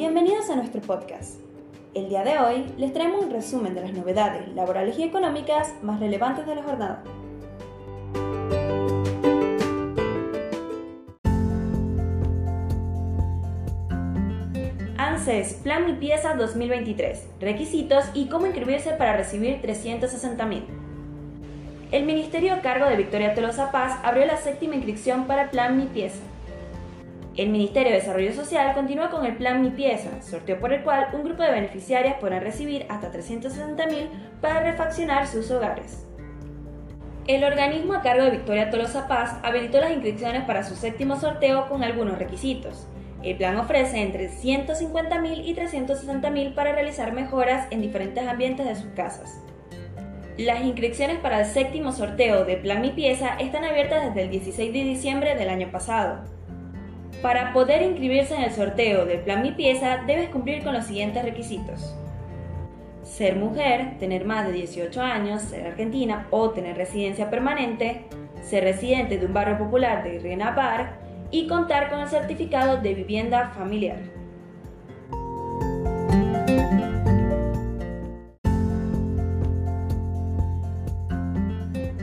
Bienvenidos a nuestro podcast. El día de hoy les traemos un resumen de las novedades laborales y económicas más relevantes de la jornada. ANSES Plan Mi Pieza 2023. Requisitos y cómo inscribirse para recibir 360.000. El ministerio a cargo de Victoria Tolosa Paz abrió la séptima inscripción para Plan Mi Pieza. El Ministerio de Desarrollo Social continúa con el Plan Mi Pieza, sorteo por el cual un grupo de beneficiarias podrán recibir hasta 360.000 para refaccionar sus hogares. El organismo a cargo de Victoria Tolosa Paz habilitó las inscripciones para su séptimo sorteo con algunos requisitos. El plan ofrece entre 150.000 y 360.000 para realizar mejoras en diferentes ambientes de sus casas. Las inscripciones para el séptimo sorteo de Plan Mi Pieza están abiertas desde el 16 de diciembre del año pasado. Para poder inscribirse en el sorteo del Plan Mi Pieza debes cumplir con los siguientes requisitos. Ser mujer, tener más de 18 años, ser argentina o tener residencia permanente, ser residente de un barrio popular de Rienapar y contar con el certificado de vivienda familiar.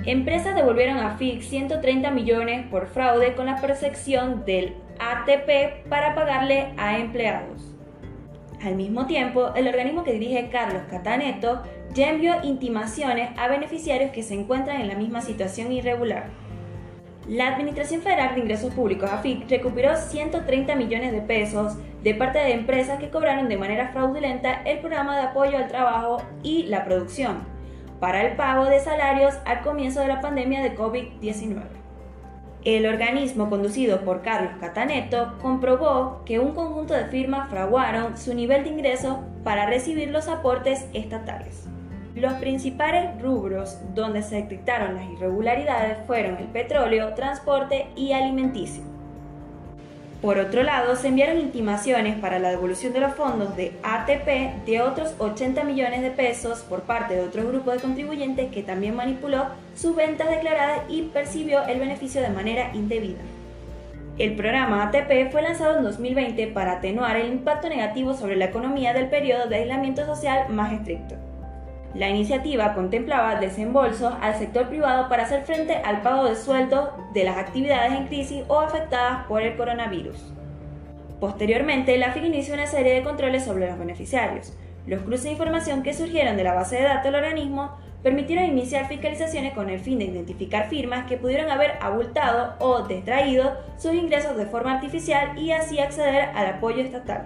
Empresas devolvieron a FIC 130 millones por fraude con la percepción del ATP para pagarle a empleados. Al mismo tiempo, el organismo que dirige Carlos Cataneto ya envió intimaciones a beneficiarios que se encuentran en la misma situación irregular. La Administración Federal de Ingresos Públicos, AFIC, recuperó 130 millones de pesos de parte de empresas que cobraron de manera fraudulenta el programa de apoyo al trabajo y la producción para el pago de salarios al comienzo de la pandemia de COVID-19. El organismo conducido por Carlos Cataneto comprobó que un conjunto de firmas fraguaron su nivel de ingreso para recibir los aportes estatales. Los principales rubros donde se detectaron las irregularidades fueron el petróleo, transporte y alimenticio. Por otro lado, se enviaron intimaciones para la devolución de los fondos de ATP de otros 80 millones de pesos por parte de otro grupo de contribuyentes que también manipuló sus ventas declaradas y percibió el beneficio de manera indebida. El programa ATP fue lanzado en 2020 para atenuar el impacto negativo sobre la economía del periodo de aislamiento social más estricto. La iniciativa contemplaba desembolsos al sector privado para hacer frente al pago de sueldos de las actividades en crisis o afectadas por el coronavirus. Posteriormente, la FIC inició una serie de controles sobre los beneficiarios. Los cruces de información que surgieron de la base de datos del organismo permitieron iniciar fiscalizaciones con el fin de identificar firmas que pudieron haber abultado o distraído sus ingresos de forma artificial y así acceder al apoyo estatal.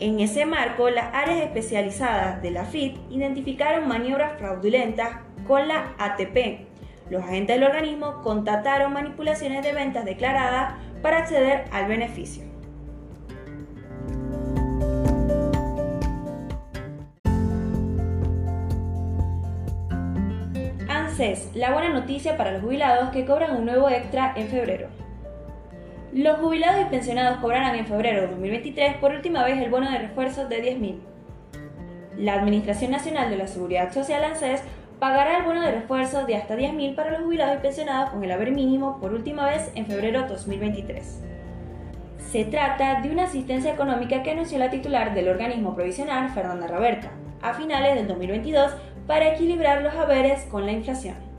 En ese marco, las áreas especializadas de la FIT identificaron maniobras fraudulentas con la ATP. Los agentes del organismo contataron manipulaciones de ventas declaradas para acceder al beneficio. ANSES, la buena noticia para los jubilados que cobran un nuevo extra en febrero. Los jubilados y pensionados cobrarán en febrero de 2023 por última vez el bono de refuerzo de 10.000. La Administración Nacional de la Seguridad Social ANSES pagará el bono de refuerzo de hasta 10.000 para los jubilados y pensionados con el haber mínimo por última vez en febrero de 2023. Se trata de una asistencia económica que anunció la titular del organismo provisional, Fernanda Roberta, a finales del 2022 para equilibrar los haberes con la inflación.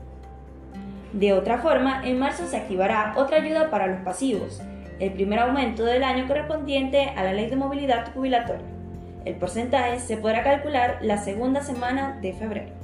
De otra forma, en marzo se activará otra ayuda para los pasivos, el primer aumento del año correspondiente a la ley de movilidad jubilatoria. El porcentaje se podrá calcular la segunda semana de febrero.